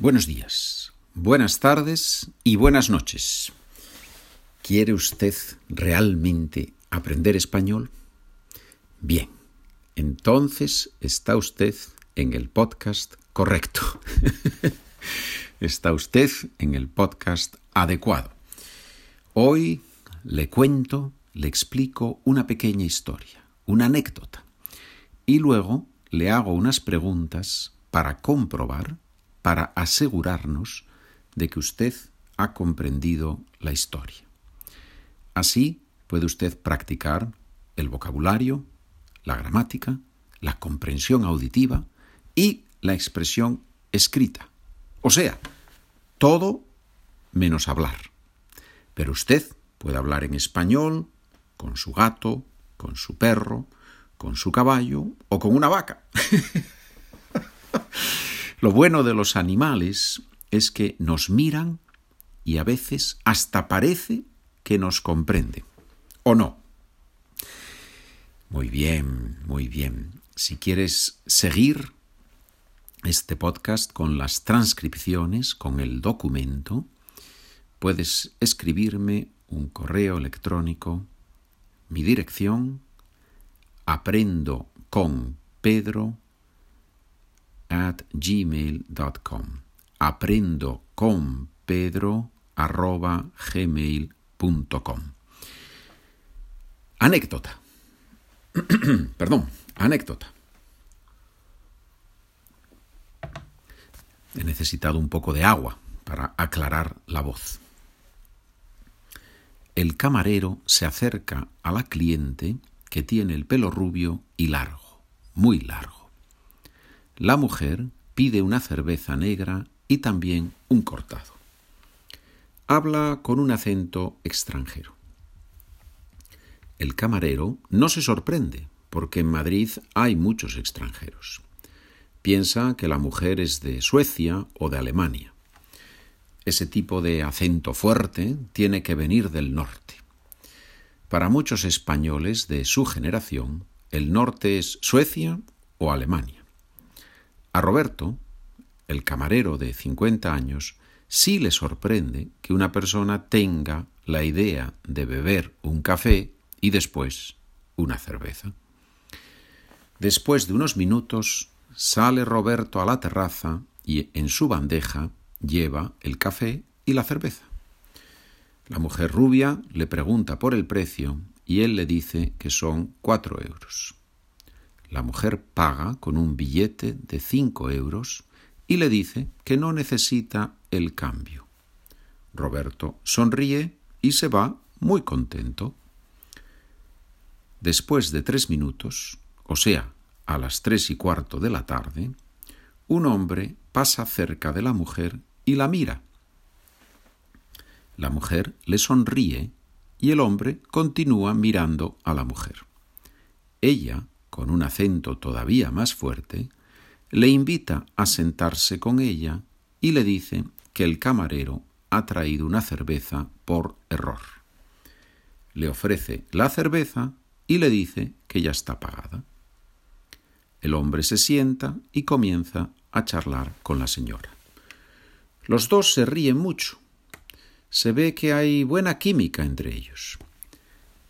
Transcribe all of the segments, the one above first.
Buenos días, buenas tardes y buenas noches. ¿Quiere usted realmente aprender español? Bien, entonces está usted en el podcast correcto. está usted en el podcast adecuado. Hoy le cuento, le explico una pequeña historia, una anécdota, y luego le hago unas preguntas para comprobar para asegurarnos de que usted ha comprendido la historia. Así puede usted practicar el vocabulario, la gramática, la comprensión auditiva y la expresión escrita. O sea, todo menos hablar. Pero usted puede hablar en español, con su gato, con su perro, con su caballo o con una vaca. Lo bueno de los animales es que nos miran y a veces hasta parece que nos comprenden. ¿O no? Muy bien, muy bien. Si quieres seguir este podcast con las transcripciones, con el documento, puedes escribirme un correo electrónico. Mi dirección aprendo con Pedro gmail.com. Aprendo con Pedro arroba gmail.com. Anécdota. Perdón, anécdota. He necesitado un poco de agua para aclarar la voz. El camarero se acerca a la cliente que tiene el pelo rubio y largo, muy largo. La mujer pide una cerveza negra y también un cortado. Habla con un acento extranjero. El camarero no se sorprende porque en Madrid hay muchos extranjeros. Piensa que la mujer es de Suecia o de Alemania. Ese tipo de acento fuerte tiene que venir del norte. Para muchos españoles de su generación, el norte es Suecia o Alemania. A Roberto, el camarero de 50 años, sí le sorprende que una persona tenga la idea de beber un café y después una cerveza. Después de unos minutos sale Roberto a la terraza y en su bandeja lleva el café y la cerveza. La mujer rubia le pregunta por el precio y él le dice que son cuatro euros. La mujer paga con un billete de cinco euros y le dice que no necesita el cambio. Roberto sonríe y se va muy contento. Después de tres minutos, o sea, a las tres y cuarto de la tarde, un hombre pasa cerca de la mujer y la mira. La mujer le sonríe y el hombre continúa mirando a la mujer. Ella con un acento todavía más fuerte, le invita a sentarse con ella y le dice que el camarero ha traído una cerveza por error. Le ofrece la cerveza y le dice que ya está pagada. El hombre se sienta y comienza a charlar con la señora. Los dos se ríen mucho. Se ve que hay buena química entre ellos.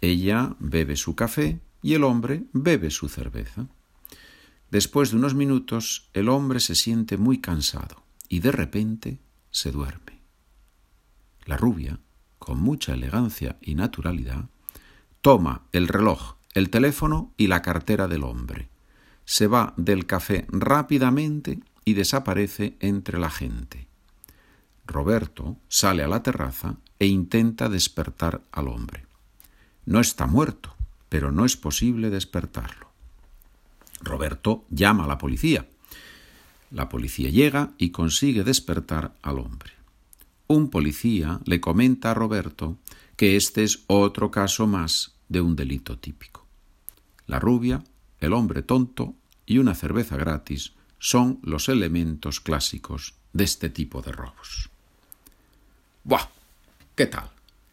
Ella bebe su café y el hombre bebe su cerveza. Después de unos minutos, el hombre se siente muy cansado y de repente se duerme. La rubia, con mucha elegancia y naturalidad, toma el reloj, el teléfono y la cartera del hombre. Se va del café rápidamente y desaparece entre la gente. Roberto sale a la terraza e intenta despertar al hombre. No está muerto, pero no es posible despertarlo. Roberto llama a la policía. La policía llega y consigue despertar al hombre. Un policía le comenta a Roberto que este es otro caso más de un delito típico. La rubia, el hombre tonto y una cerveza gratis son los elementos clásicos de este tipo de robos. ¡Buah! ¿Qué tal?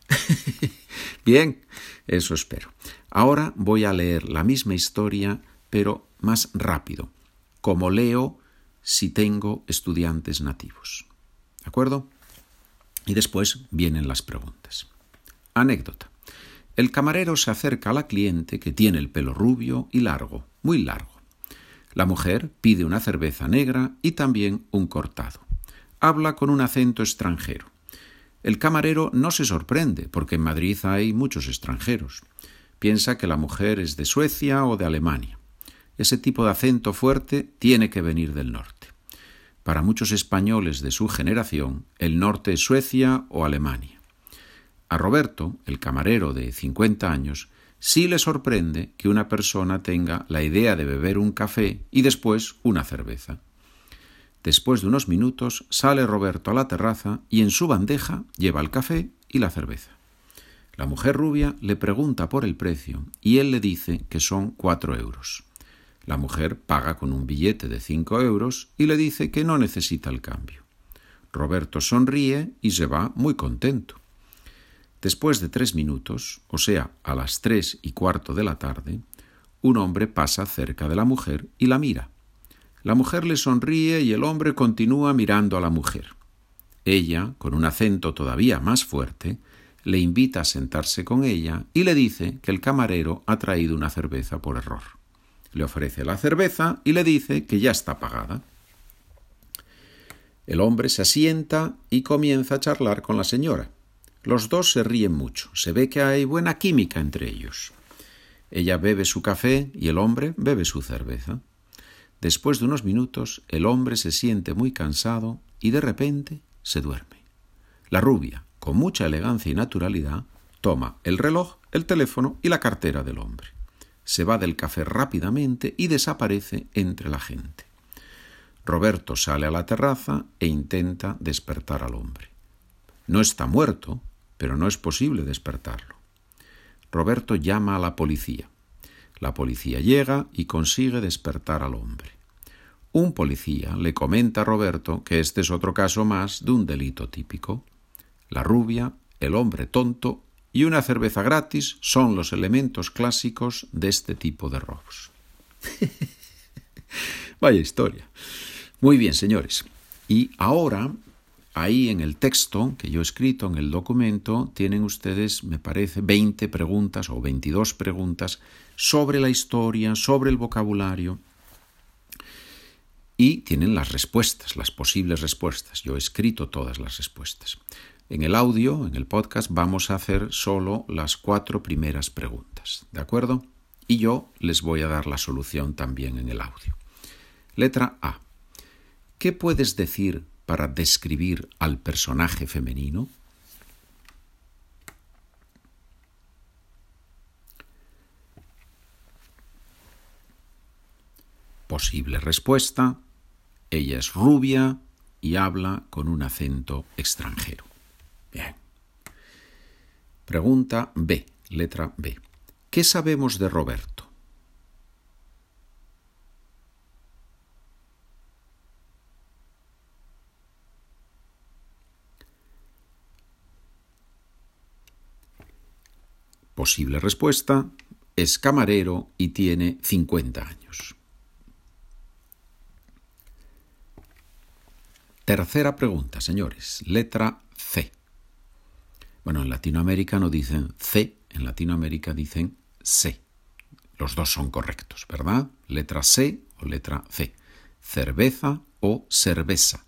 Bien, eso espero. Ahora voy a leer la misma historia, pero más rápido. Como leo, si tengo estudiantes nativos. ¿De acuerdo? Y después vienen las preguntas. Anécdota. El camarero se acerca a la cliente que tiene el pelo rubio y largo, muy largo. La mujer pide una cerveza negra y también un cortado. Habla con un acento extranjero. El camarero no se sorprende, porque en Madrid hay muchos extranjeros. Piensa que la mujer es de Suecia o de Alemania. Ese tipo de acento fuerte tiene que venir del norte. Para muchos españoles de su generación, el norte es Suecia o Alemania. A Roberto, el camarero de 50 años, sí le sorprende que una persona tenga la idea de beber un café y después una cerveza. Después de unos minutos sale Roberto a la terraza y en su bandeja lleva el café y la cerveza. La mujer rubia le pregunta por el precio y él le dice que son cuatro euros. La mujer paga con un billete de cinco euros y le dice que no necesita el cambio. Roberto sonríe y se va muy contento. Después de tres minutos, o sea, a las tres y cuarto de la tarde, un hombre pasa cerca de la mujer y la mira. La mujer le sonríe y el hombre continúa mirando a la mujer. Ella, con un acento todavía más fuerte, le invita a sentarse con ella y le dice que el camarero ha traído una cerveza por error. Le ofrece la cerveza y le dice que ya está pagada. El hombre se asienta y comienza a charlar con la señora. Los dos se ríen mucho, se ve que hay buena química entre ellos. Ella bebe su café y el hombre bebe su cerveza. Después de unos minutos, el hombre se siente muy cansado y de repente se duerme. La rubia, con mucha elegancia y naturalidad, toma el reloj, el teléfono y la cartera del hombre. Se va del café rápidamente y desaparece entre la gente. Roberto sale a la terraza e intenta despertar al hombre. No está muerto, pero no es posible despertarlo. Roberto llama a la policía. La policía llega y consigue despertar al hombre. Un policía le comenta a Roberto que este es otro caso más de un delito típico. La rubia, el hombre tonto y una cerveza gratis son los elementos clásicos de este tipo de robos. Vaya historia. Muy bien, señores. Y ahora, ahí en el texto que yo he escrito, en el documento, tienen ustedes, me parece, 20 preguntas o 22 preguntas sobre la historia, sobre el vocabulario, y tienen las respuestas, las posibles respuestas. Yo he escrito todas las respuestas. En el audio, en el podcast, vamos a hacer solo las cuatro primeras preguntas, ¿de acuerdo? Y yo les voy a dar la solución también en el audio. Letra A. ¿Qué puedes decir para describir al personaje femenino? Posible respuesta. Ella es rubia y habla con un acento extranjero. Pregunta B, letra B. ¿Qué sabemos de Roberto? Posible respuesta, es camarero y tiene 50 años. Tercera pregunta, señores. Letra C. Bueno, en Latinoamérica no dicen C, en Latinoamérica dicen C. Los dos son correctos, ¿verdad? Letra C o letra C. Cerveza o cerveza.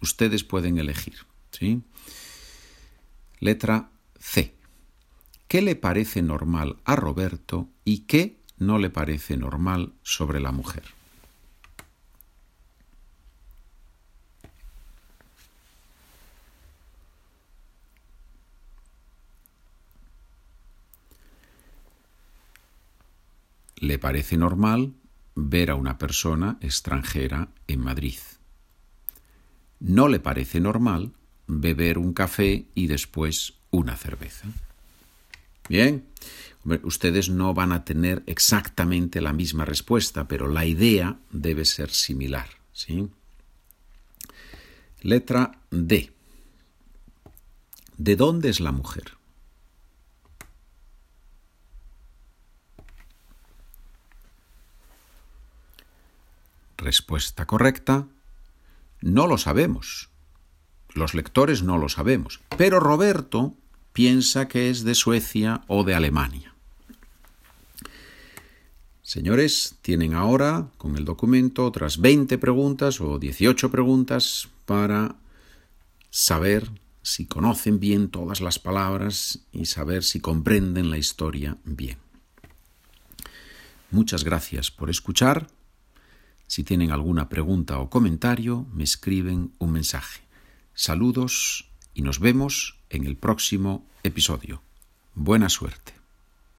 Ustedes pueden elegir, ¿sí? Letra C. ¿Qué le parece normal a Roberto y qué no le parece normal sobre la mujer? Le parece normal ver a una persona extranjera en Madrid. No le parece normal beber un café y después una cerveza. Bien, ustedes no van a tener exactamente la misma respuesta, pero la idea debe ser similar. ¿sí? Letra D. ¿De dónde es la mujer? Respuesta correcta, no lo sabemos. Los lectores no lo sabemos. Pero Roberto piensa que es de Suecia o de Alemania. Señores, tienen ahora con el documento otras 20 preguntas o 18 preguntas para saber si conocen bien todas las palabras y saber si comprenden la historia bien. Muchas gracias por escuchar. Si tienen alguna pregunta o comentario, me escriben un mensaje. Saludos y nos vemos en el próximo episodio. Buena suerte.